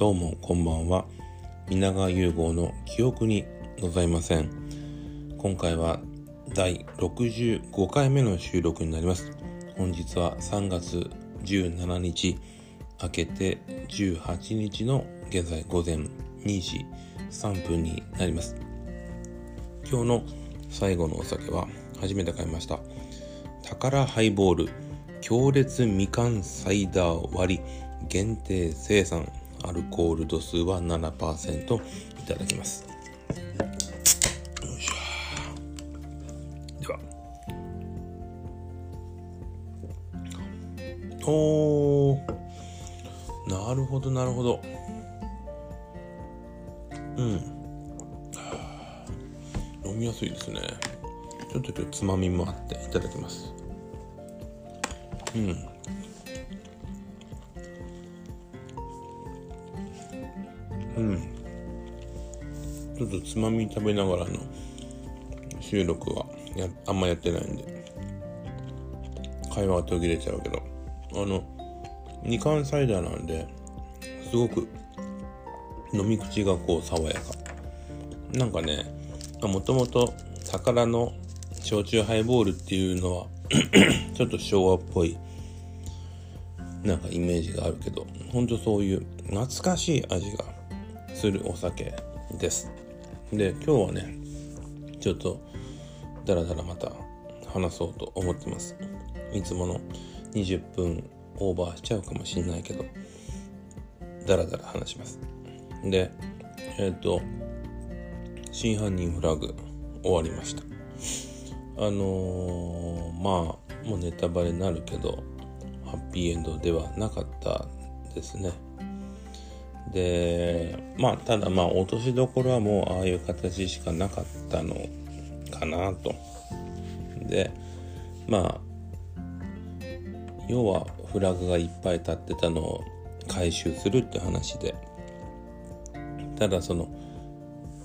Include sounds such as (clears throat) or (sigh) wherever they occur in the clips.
どうもこんばんは。皆川融合の記憶にございません。今回は第65回目の収録になります。本日は3月17日明けて18日の現在午前2時3分になります。今日の最後のお酒は初めて買いました。宝ハイボール強烈みかんサイダー割り限定生産。アルコール度数は7%いただきます。よいしょ。では。おー。なるほどなるほど。うん。飲みやすいですね。ちょっと今日つまみもあっていただきます。うん。ちょっとつまみ食べながらの収録はやあんまやってないんで。会話が途切れちゃうけど。あの二冠サイダーなんですごく飲み口がこう爽やか。なんかねもともと宝の焼酎ハイボールっていうのは (clears throat) ちょっと昭和っぽいなんかイメージがあるけどほんとそういう懐かしい味がするお酒です。で今日はねちょっとダラダラまた話そうと思ってます。いつもの20分オーバーしちゃうかもしんないけどダラダラ話します。でえっ、ー、と真犯人フラグ終わりました。あのー、まあもうネタバレになるけどハッピーエンドではなかったですね。でまあただまあ落としどころはもうああいう形しかなかったのかなと。でまあ要はフラグがいっぱい立ってたのを回収するって話で。ただその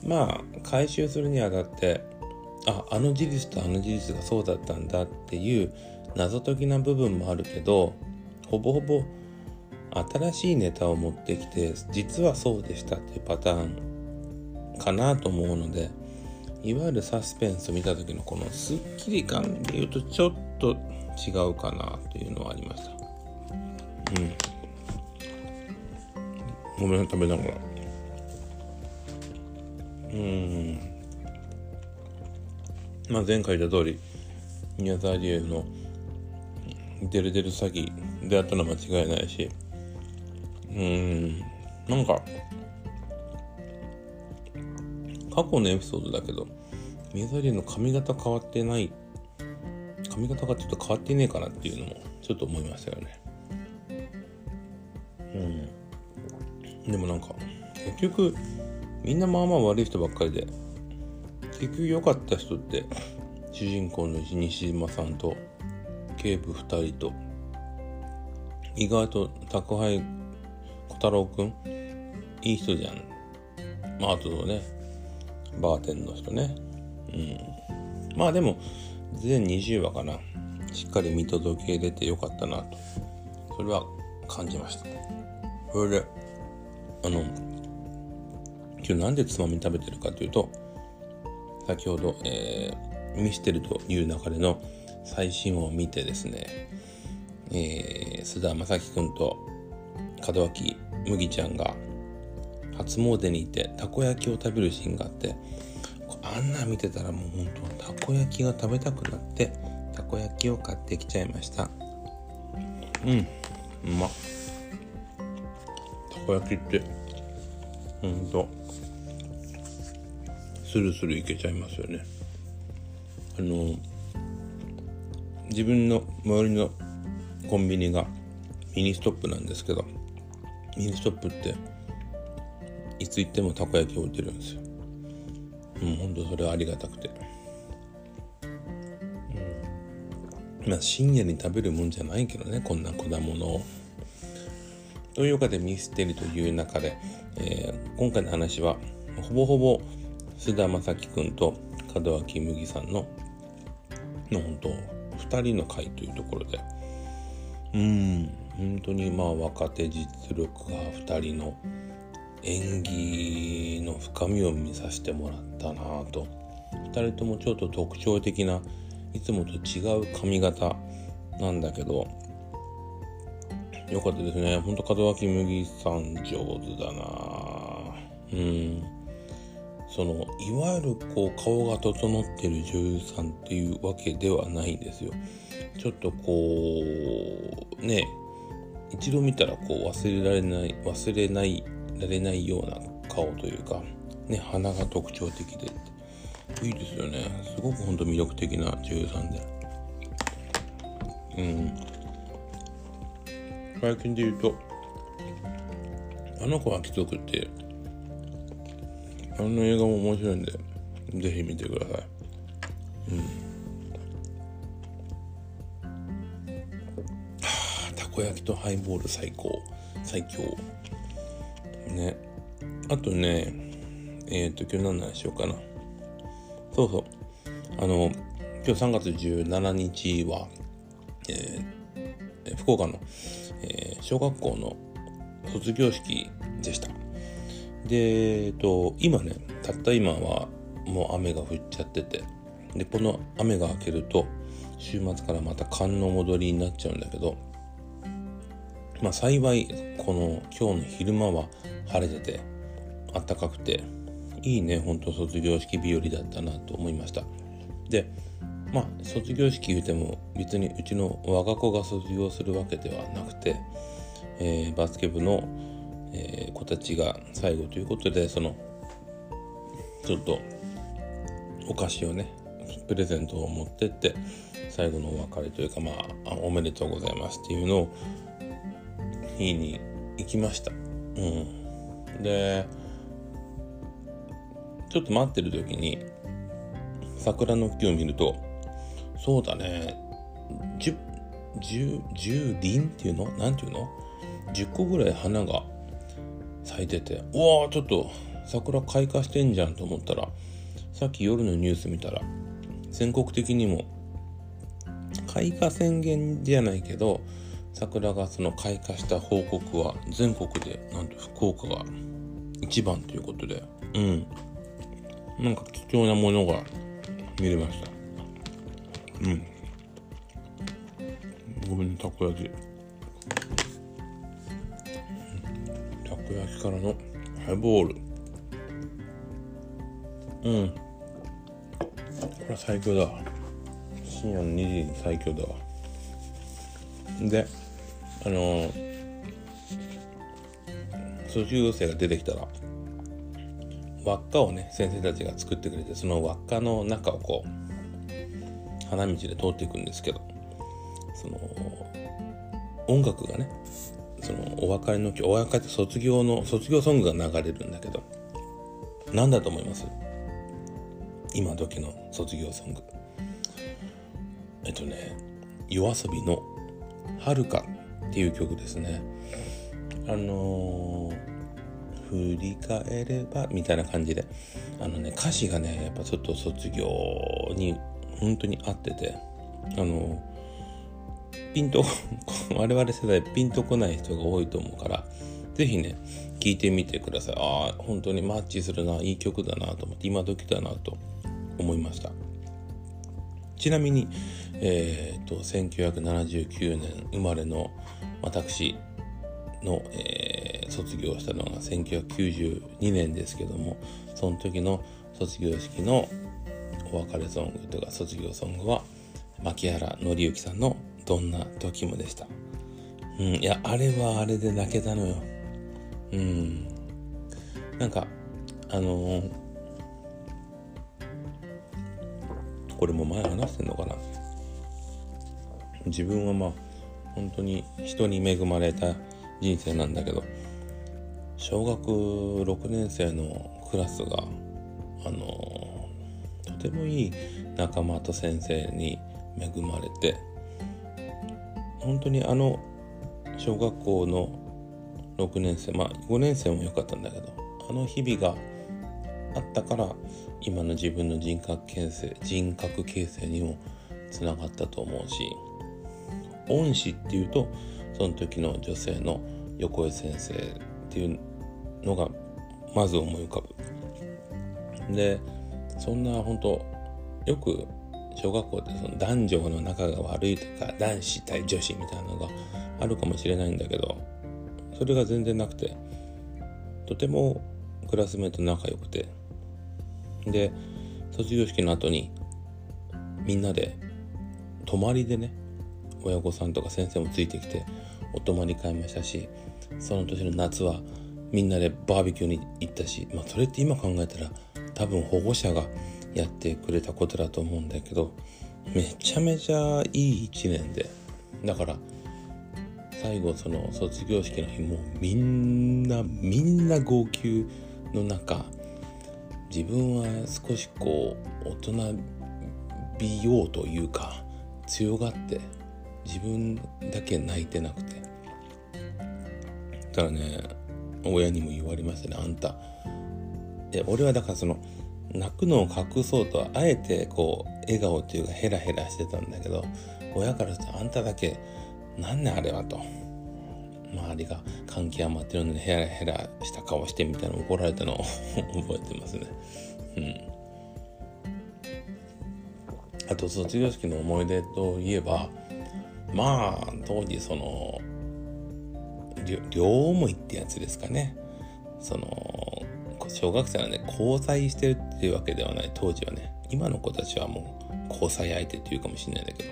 まあ回収するにあたってああの事実とあの事実がそうだったんだっていう謎解きな部分もあるけどほぼほぼ新しいネタを持ってきて実はそうでしたっていうパターンかなと思うのでいわゆるサスペンスを見た時のこのスッキリ感で言うとちょっと違うかなというのはありました。うん。ごめん食べながら。うん。まあ前回言った通り宮沢りえのデルデル詐欺であったのは間違いないしうん。なんか過去のエピソードだけど宮沢りの髪型変わってない髪型がちょっと変わってねえかなっていうのもちょっと思いましたよね。うん。でもなんか結局みんなまあまあ悪い人ばっかりで結局良かった人って主人公の西島さんと警部2人と意外と宅配小太郎くん？いい人じゃん。まああとねバーテンの人ね。うん。まあでも全20話かな。しっかり見届けれてよかったなと。それは感じました。それであの今日なんでつまみ食べてるかというと先ほど、えー、見してるという流れの最新を見てですね、えー、須田正樹くんと門脇麦ちゃんが初詣に行ってたこ焼きを食べるシーンがあってあんな見てたらもう本当たこ焼きが食べたくなってたこ焼きを買ってきちゃいました。うんうまたこ焼きってほんとスルスルいけちゃいますよね。あの自分の周りのコンビニがミニストップなんですけどミニストップっていつ行ってもたこ焼き置いてるんですよ。もうほんとそれはありがたくて。うん。まあ深夜に食べるもんじゃないけどねこんな粉物を。というわけでミステリという中で、えー、今回の話はほぼほぼ須田正樹くんと門脇麦さんのの本当2人の会というところで。うん。本当にまあ若手実力が2人の演技の深みを見させてもらったなぁと。2人ともちょっと特徴的ないつもと違う髪型なんだけどよかったですね。ほんと門脇麦さん上手だな。うん。そのいわゆるこう顔が整ってる女優さんっていうわけではないんですよ。ちょっとこうね一度見たらこう忘れられない忘れないられないような顔というかね鼻が特徴的で。いいですよね。すごくほんと魅力的な女優さんで。うん。最近で言うとあの子は貴族ってあの映画も面白いんでぜひ見てください。うん。こ焼きとハイボール最高。最強。ね。あとねえっ、ー、と今日何の話しようかな。そうそう。あの今日3月17日は、えー、福岡の、えー、小学校の卒業式でした。でえっ、ー、と今ねたった今はもう雨が降っちゃってて。でこの雨が明けると週末からまた寒の戻りになっちゃうんだけどまあ幸いこの今日の昼間は晴れてて暖かくていいねほんと卒業式日和だったなと思いました。でまあ卒業式言うても別にうちの我が子が卒業するわけではなくて、えー、バスケ部の、えー、子たちが最後ということでそのちょっとお菓子をねプレゼントを持ってって最後のお別れというかまあおめでとうございますっていうのを日に行きました。うん。で、ちょっと待ってる時に、桜の木を見ると、そうだね、10、10、10輪っていうの？なんていうの ?10 個ぐらい花が咲いてて、うわーちょっと桜開花してんじゃんと思ったら、さっき夜のニュース見たら、全国的にも開花宣言じゃないけど、桜がその開花した報告は全国でなんと福岡が一番ということでうん。なんか貴重なものが見れました。うん。ごめんねたこ焼き。たこ焼きからのハイボール。うん。これは最強だ。深夜の2時に最強だわ。であの卒業生が出てきたら輪っかをね先生たちが作ってくれてその輪っかの中をこう花道で通っていくんですけどその音楽がねそのお別れのお別れって卒業の卒業ソングが流れるんだけど何だと思います？今時の卒業ソング。えっとね夜遊びの「はるか」っていう曲ですね。あのー、振り返ればみたいな感じであのね歌詞がねやっぱちょっと卒業に本当に合っててあのー、ピンと (laughs) 我々世代ピンとこない人が多いと思うから是非ね聴いてみてくださいああ本当にマッチするないい曲だなと思って今時だなと思いましたちなみにえーと、1979年生まれの私の、えー、卒業したのが1992年ですけどもその時の卒業式のお別れソングとか卒業ソングは牧原紀之さんの「どんな時も」でした、うん、いやあれはあれで泣けたのよ。うん。なんかあのー、これも前話してんのかな。自分はまあ本当に人に恵まれた人生なんだけど小学6年生のクラスがあのとてもいい仲間と先生に恵まれて本当にあの小学校の6年生まあ5年生も良かったんだけどあの日々があったから今の自分の人格形成人格形成にもつながったと思うし恩師っていうとその時の女性の横江先生っていうのがまず思い浮かぶ。でそんな本当よく小学校ってその男女の仲が悪いとか男子対女子みたいなのがあるかもしれないんだけどそれが全然なくてとてもクラスメート仲良くて。で卒業式の後にみんなで泊まりでね親御さんとか先生もついてきてお泊まり会ましたしその年の夏はみんなでバーベキューに行ったし、まあ、それって今考えたら多分保護者がやってくれたことだと思うんだけどめちゃめちゃいい一年でだから最後その卒業式の日もみんなみんな号泣の中自分は少しこう大人びようというか強がって自分だけ泣いてなくて。たらね親にも言われましたねあんた。で俺はだからその泣くのを隠そうとあえてこう笑顔っていうかヘラヘラしてたんだけど親からするとあんただけなんねあれはと。周りが感極まってるのにヘラヘラした顔してみたいな怒られたのを (laughs) 覚えてますね。うん。あと卒業式の思い出といえばまあ当時その両思いってやつですかね。その小学生なんで交際してるっていうわけではない当時はね。今の子たちはもう交際相手っていうかもしれないんだけど。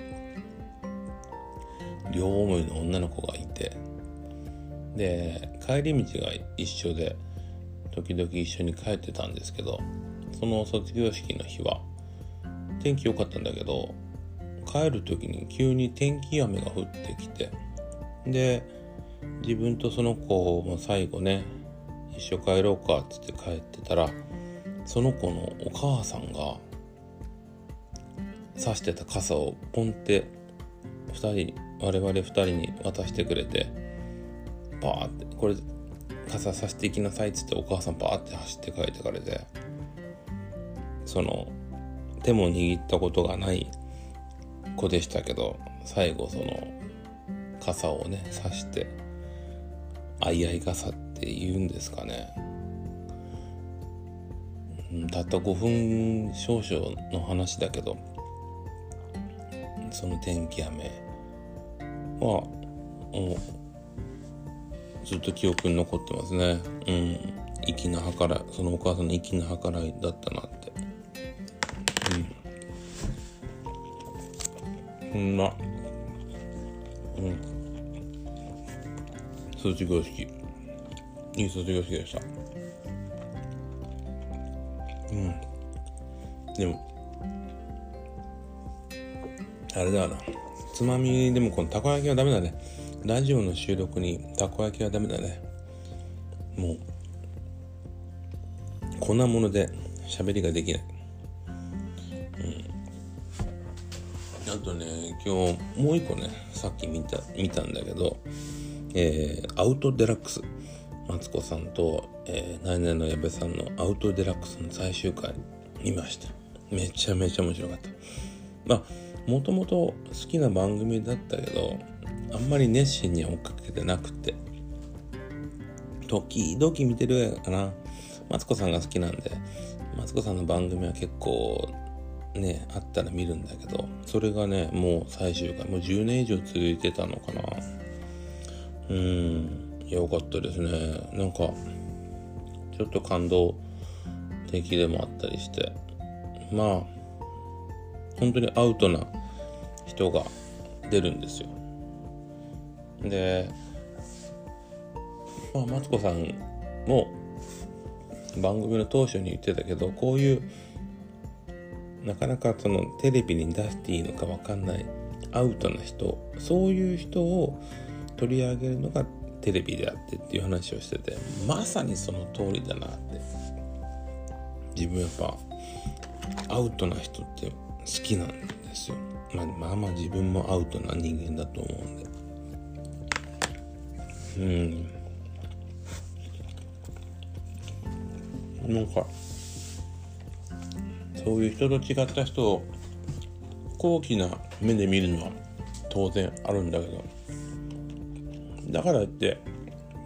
両思いの女の子がいて。で帰り道が一緒で時々一緒に帰ってたんですけどその卒業式の日は天気良かったんだけど帰る時に急に天気雨が降ってきてで自分とその子も最後ね一緒帰ろうかっつって帰ってたらその子のお母さんが差してた傘をポンって2人我々2人に渡してくれてバーってこれ傘さしていきなさいっつってお母さんバーって走って帰ってかれてその手も握ったことがない子でしたけど最後その傘をねさして相合い傘って言うんですかね。たった5分少々の話だけどその天気雨。はもうずっと記憶に残ってますね。うん。粋な計らいそのお母さんの粋な計らいだったなって。うんうんまうん。卒業式。いい卒業式でした。うん。でもあれだな。つまみでもこのたこ焼きはダメだね。ラジオの収録にたこ焼きはダメだね。もうこんなもので喋りができない。今日もう一個ねさっき見た見たんだけどえー、アウトデラックス。マツコさんと、えー、ナイナイの矢部さんのアウトデラックスの最終回見ました。めちゃめちゃ面白かった。まあもともと好きな番組だったけどあんまり熱心に追っかけてなくて時々見てるかな。マツコさんが好きなんでマツコさんの番組は結構ねあったら見るんだけどそれがねもう最終回もう10年以上続いてたのかな。うんよかったですね。なんかちょっと感動的でもあったりして。まあ本当にアウトな人が出るんですよ。でまあマツコさんも番組の当初に言ってたけどこういうなかなかそのテレビに出していいのか分かんないアウトな人そういう人を取り上げるのがテレビであってっていう話をしててまさにその通りだなって。自分やっぱアウトな人って好きなんですよ、まあ、まあまあ自分もアウトな人間だと思うんで。うん。なんかそういう人と違った人を高貴な目で見るのは当然あるんだけどだからって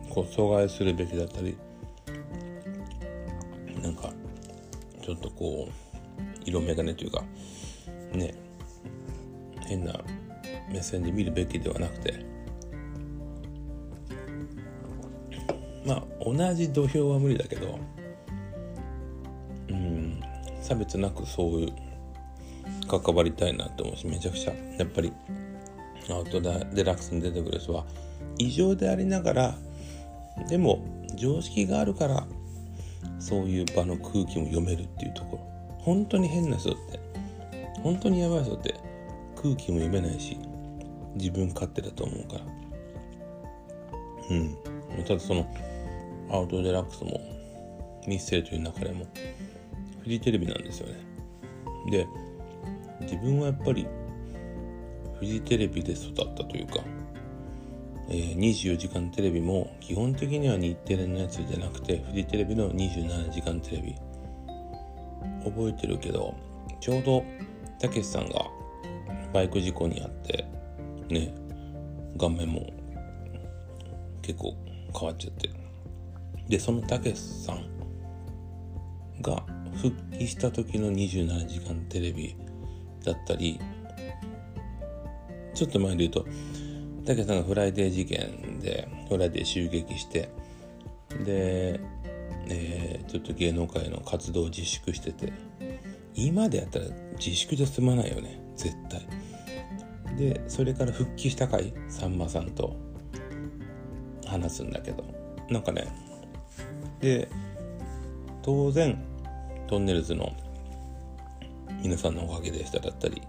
こう阻害するべきだったりなんかちょっとこう色眼鏡というかね変な目線で見るべきではなくてまあ同じ土俵は無理だけど差別なくそういう関わりたいなって思うしめちゃくちゃ。やっぱりアウトデラックスに出てくる人は異常でありながらでも常識があるからそういう場の空気も読めるっていうところ。本当に変な人って本当にやばい人って空気も読めないし自分勝手だと思うから。うん。ただそのアウトデラックスもミステリという中でもフジテレビなんですよね。で自分はやっぱりフジテレビで育ったというか、えー、24時間テレビも基本的には日テレのやつじゃなくてフジテレビの27時間テレビ。覚えてるけどちょうどたけしさんがバイク事故にあってね顔面も結構変わっちゃって。でそのたけしさんが復帰した時の27時間テレビだったりちょっと前で言うとたけしさんがフライデー事件でフライデー襲撃してで、えー、ちょっと芸能界の活動を自粛してて今でやったら自粛じゃ済まないよね絶対。でそれから復帰した回さんまさんと話すんだけど。なんかねで当然トンネルズの皆さんのおかげでしただったり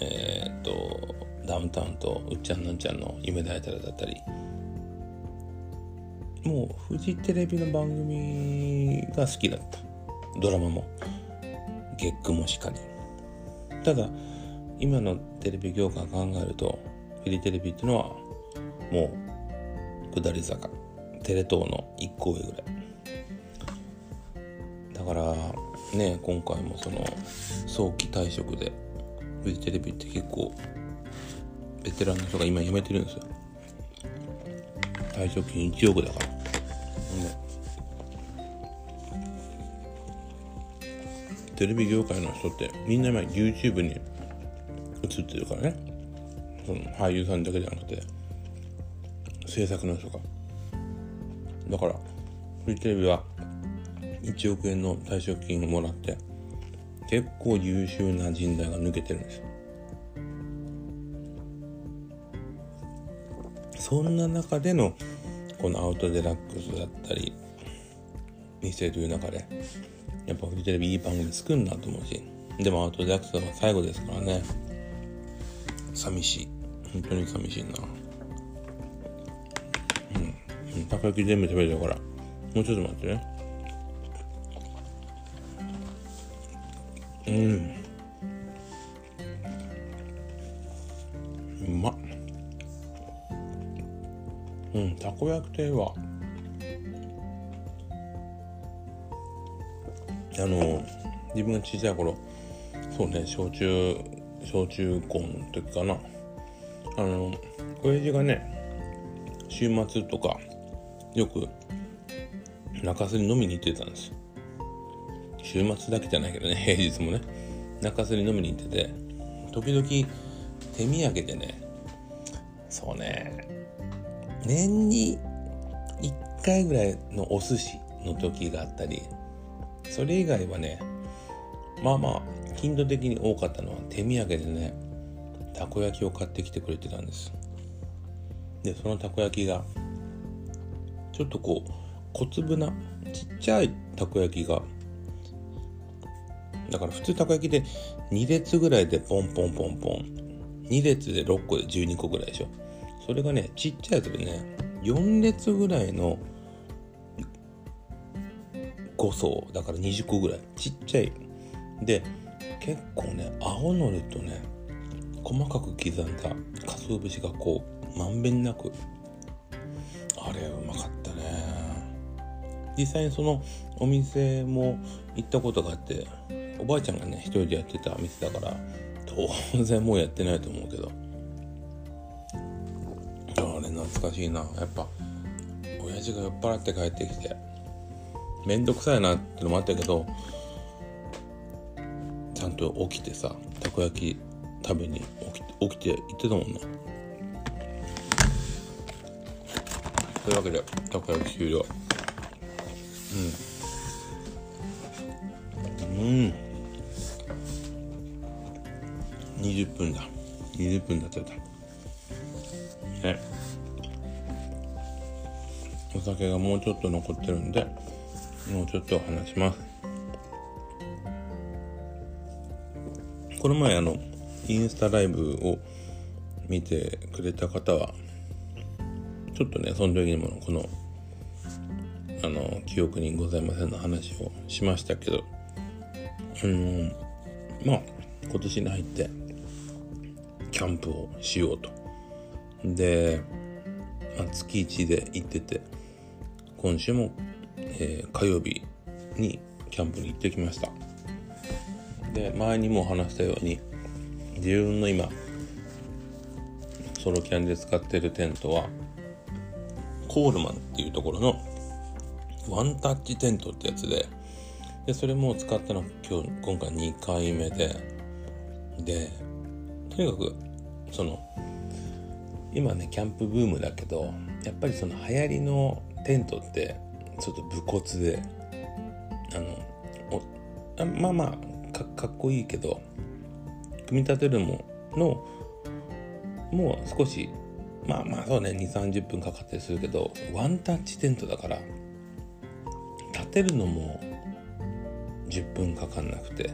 えー、っとダウンタウンとうっちゃんなんちゃんの夢だいたらだったりもうフジテレビの番組が好きだった。ドラマも月9もしかり。ただ今のテレビ業界考えるとフジテレビっていうのはもう下り坂。テレ東の1個上ぐらい。だからね今回もその早期退職でフジテレビって結構ベテランの人が今辞めてるんですよ。退職金1億だから。ね。テレビ業界の人ってみんな今 YouTube に映ってるからね。その俳優さんだけじゃなくて制作の人が。だからフジテレビは1億円の退職金をもらって結構優秀な人材が抜けてるんです。よそんな中でのこのアウトデラックスだったり見せという中でやっぱフジテレビいい番組作るなと思うしでもアウトデラックスは最後ですからね。寂しい。本当に寂しいな。うん。たこ焼き全部食べるから。もうちょっと待ってね。うん。うま。っうんたこ焼き亭はあの自分が小さい頃そうね小中小中高の時かな。あの親父がね週末とかよく中洲に飲みに行ってたんです。週末だけじゃないけどね平日もね。中洲に飲みに行ってて。時々手土産でね。そうね。年に1回ぐらいのお寿司の時があったり。それ以外はねまあまあ頻度的に多かったのは手土産でねたこ焼きを買ってきてくれてたんです。でそのたこ焼きがちょっとこう小粒なちっちゃいたこ焼きがだから普通たこ焼きで2列ぐらいでポンポンポンポン。2列で6個で12個ぐらいでしょ。それがねちっちゃいやつでね4列ぐらいの5層。だから20個ぐらい。ちっちゃい。で結構ね青のりとね細かく刻んだ鰹節がこうまんべんなく。あれうまかったね。実際にそのお店も行ったことがあっておばあちゃんがね一人でやってた店だから当然もうやってないと思うけど。あれ懐かしいな。やっぱ親父が酔っ払って帰ってきてめんどくさいなってのもあったけどちゃんと起きてさたこ焼き食べに起き起きて行ってたもんなというわけでたこ焼き終了。うん。20分だ。20分経っちゃった。ね。お酒がもうちょっと残ってるんでもうちょっと話します。この前あのインスタライブを見てくれた方はちょっとねその時にもこのあの記憶にございませんの話をしましたけどうんまあ今年に入ってャンプをしようと。で、まあ、月1で行ってて今週も、えー、火曜日にキャンプに行ってきました。で前にも話したように自分の今ソロキャンで使ってるテントはコールマンっていうところのワンタッチテントってやつででそれも使ったの今日今回2回目ででとにかくその今ねキャンプブームだけどやっぱりその流行りのテントってちょっと武骨であのまあまあかかっこいいけど組み立てるののもう少しまあまあそうね2 3 0分かかったりするけどワンタッチテントだから立てるのも10分かかんなくて。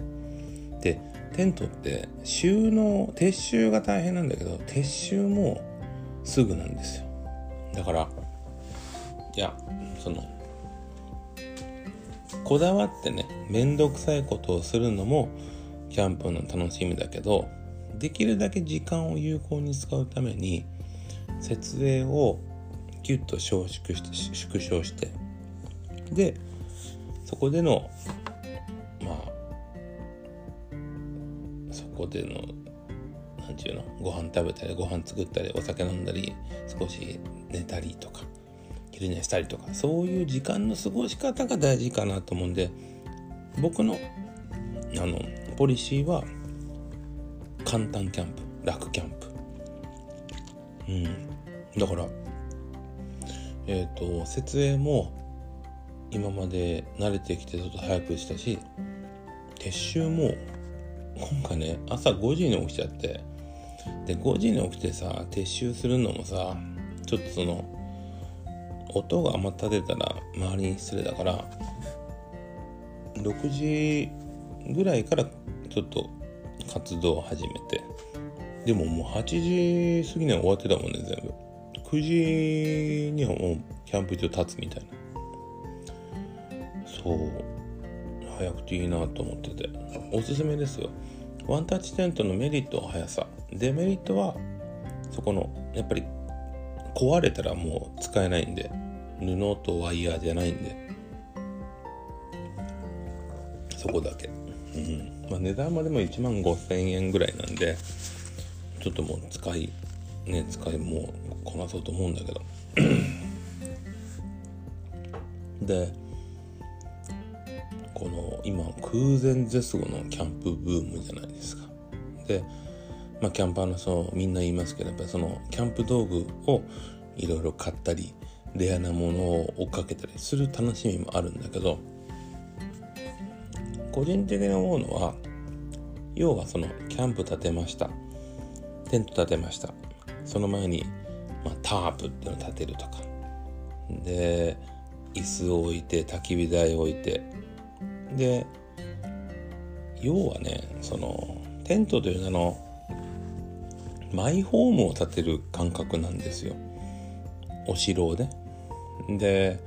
でテントって収納撤収が大変なんだけど撤収もすぐなんですよ。だからいやそのこだわってね面倒くさいことをするのもキャンプの楽しみだけどできるだけ時間を有効に使うために設営をギュッと小縮して縮小してでそこでのこでの何て言うのご飯食べたりご飯作ったりお酒飲んだり少し寝たりとか昼寝したりとかそういう時間の過ごし方が大事かなと思うんで僕のあのポリシーは簡単キャンプ楽キャンプ。うん。だからえっ、ー、と設営も今まで慣れてきてちょっと早くしたし撤収も今回ね朝5時に起きちゃって。で5時に起きてさ撤収するのもさちょっとその音がまた出たら周りに失礼だから6時ぐらいからちょっと活動を始めて。でももう8時過ぎには終わってたもんね全部。9時にはもうキャンプ場立つみたいな。そう。早くていいなと思ってて。おすすめですよ。ワンタッチテントのメリットは速さ。デメリットはそこのやっぱり壊れたらもう使えないんで。布とワイヤーじゃないんで。そこだけ、うん。まあ、値段までも1万5000円ぐらいなんでちょっともう使いね使いもうこなそうと思うんだけど。でこの今空前絶後のキャンプブームじゃないですか。でまあキャンパーのそうみんな言いますけどやっぱりそのキャンプ道具をいろいろ買ったりレアなものを追っかけたりする楽しみもあるんだけど個人的に思うのは要はそのキャンプ建てました。テント建てました。その前に、まあ、タープっていうのを建てるとか。で椅子を置いて焚き火台を置いてで要はねそのテントという名のマイホームを建てる感覚なんですよ。お城をね。で、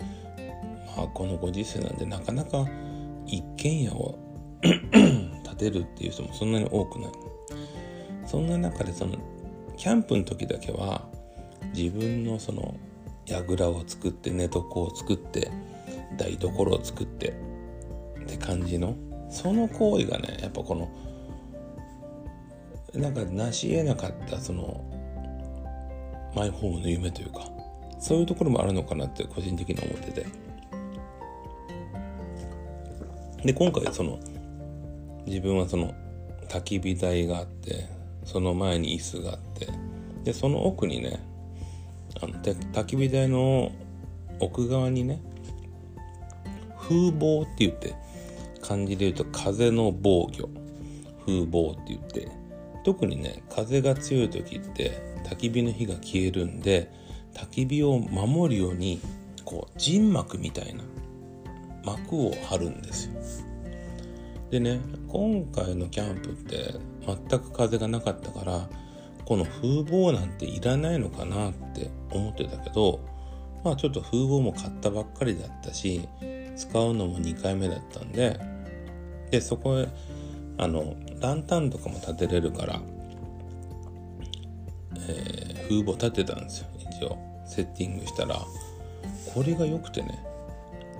まあ、このご時世なんでなかなか一軒家を (clears throat) 建てるっていう人もそんなに多くない。そんな中でそのキャンプの時だけは自分のその櫓を作って寝床を作って台所を作ってって感じのその行為がねやっぱこのなんか成し得なかったそのマイホームの夢というかそういうところもあるのかなって個人的に思ってて。で今回その自分はその焚き火台があってその前に椅子があってでその奥にねあの焚き火台の奥側にね風防って言って漢字で言うと風の防御。風防って言って。特にね風が強い時って焚き火の火が消えるんで焚き火を守るようにこう陣幕みたいな幕を張るんですよ。でね今回のキャンプって全く風がなかったからこの風防なんていらないのかなって思ってたけどまあちょっと風防も買ったばっかりだったし使うのも2回目だったんででそこへあのランタンとかも立てれるから、えー、風防立てたんですよ。一応セッティングしたら。これが良くてね。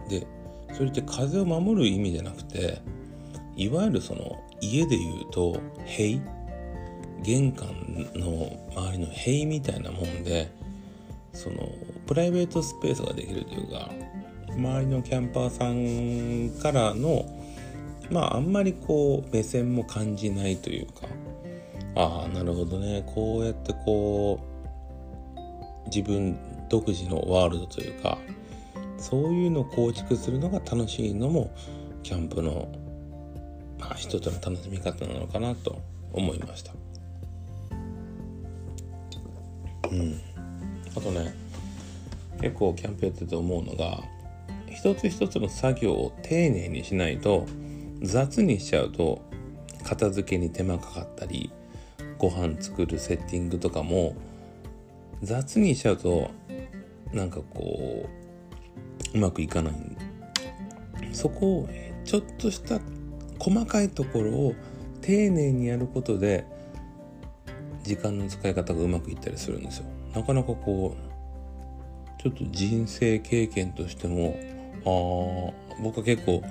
でそれって風を守る意味じゃなくていわゆるその家で言うと塀？玄関の周りの塀みたいなもんでそのプライベートスペースができるというか周りのキャンパーさんからのまああんまりこう目線も感じないというか。ああなるほどね。こうやってこう自分独自のワールドというかそういうのを構築するのが楽しいのもキャンプのまあ、一つの楽しみ方なのかなと思いました。うん。あとね結構キャンプやってて思うのが一つ一つの作業を丁寧にしないと雑にしちゃうと片付けに手間かかったりご飯作るセッティングとかも雑にしちゃうとなんかこううまくいかないそこをちょっとした細かいところを丁寧にやることで時間の使い方がうまくいったりするんですよ。なかなかこうちょっと人生経験としてもあ僕は結構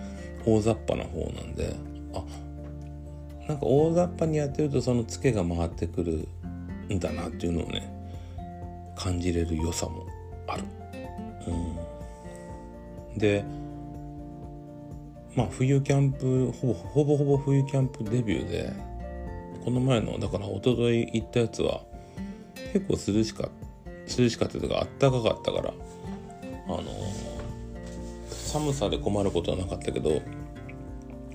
大雑把な方なんであなんか大雑把にやってるとそのツケが回ってくるんだなっていうのをね感じれる良さもある。うん、でまあ冬キャンプほぼほぼほぼ冬キャンプデビューでこの前のだから一昨日行ったやつは結構涼しか涼しかったというかあったかかったからあの寒さで困ることはなかったけど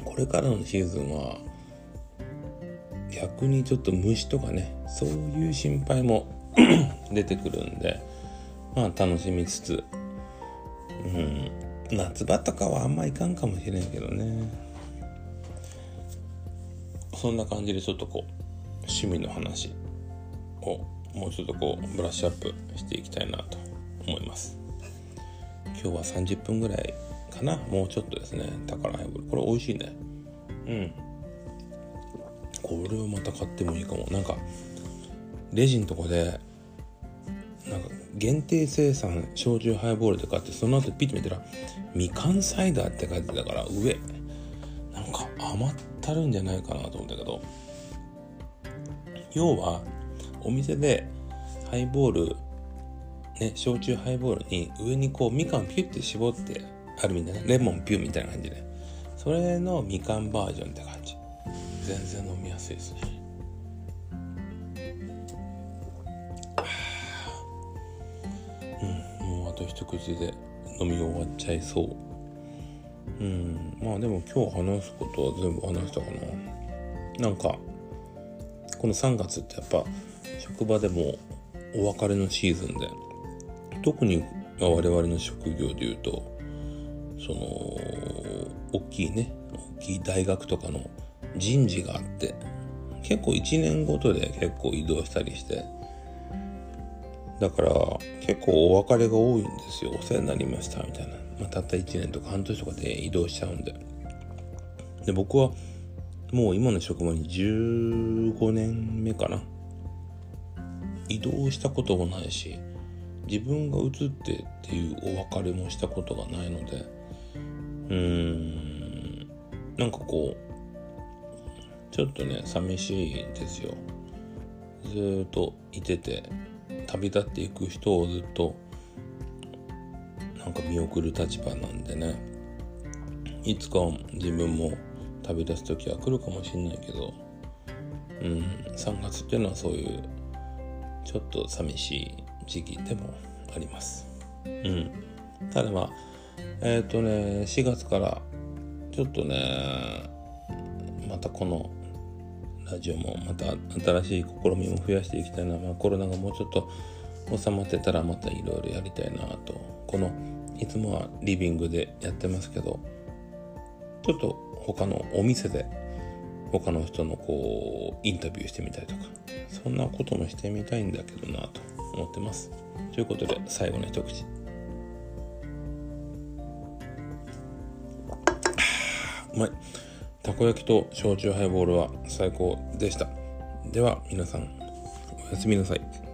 これからのシーズンは逆にちょっと虫とかねそういう心配も (clears throat) 出てくるんでまあ楽しみつつうん夏場とかはあんまいかんかもしれんけどね。そんな感じでちょっとこう趣味の話をもうちょっとこうブラッシュアップしていきたいなと思います。今日は30分ぐらいかな。もうちょっとですね。宝ハイボールこれ美味しいね。うん。これをまた買ってもいいかも。なんかレジのとこでなんか限定生産焼酎ハイボールとかってその後ピッて見たらみかんサイダーって書いてたから上。なんか余ったるんじゃないかなと思ったけど。要はお店でハイボールね焼酎ハイボールに上にこうみかんピュッて絞ってあるみたいな。レモンピュッみたいな感じで。それのみかんバージョンって感じ。全然飲みやすいですね (sighs) と一口で飲み終わっちゃいそう。うん。まあでも今日話すことは全部話したかな。なんかこの3月ってやっぱ職場でもお別れのシーズンで特に我々の職業でいうとその大きいね大きい大学とかの人事があって結構1年ごとで結構移動したりしてだから結構お別れが多いんですよ。お世話になりましたみたいな、まあ、たった1年とか半年とかで移動しちゃうんで。で僕はもう今の職場に15年目かな。移動したこともないし自分が移ってっていうお別れもしたことがないのでうーん。なんかこうちょっとね寂しいですよ。ずっといてて旅立っていく人をずっとなんか見送る立場なんでね。いつか自分も食べ出す時は来るかもしれないけどうん3月っていうのはそういうちょっと寂しい時期でもあります。うん。ただまあえっ、ー、とね4月からちょっとねまたこのラジオもまた新しい試みも増やしていきたいな、まあ、コロナがもうちょっと収まってたらまたいろいろやりたいなと。このいつもはリビングでやってますけどちょっと他のお店で他の人のこうインタビューしてみたりとかそんなこともしてみたいんだけどなと思ってます。ということで最後の一口。うまい。たこ焼きと焼酎ハイボールは最高でした。では皆さんおやすみなさい。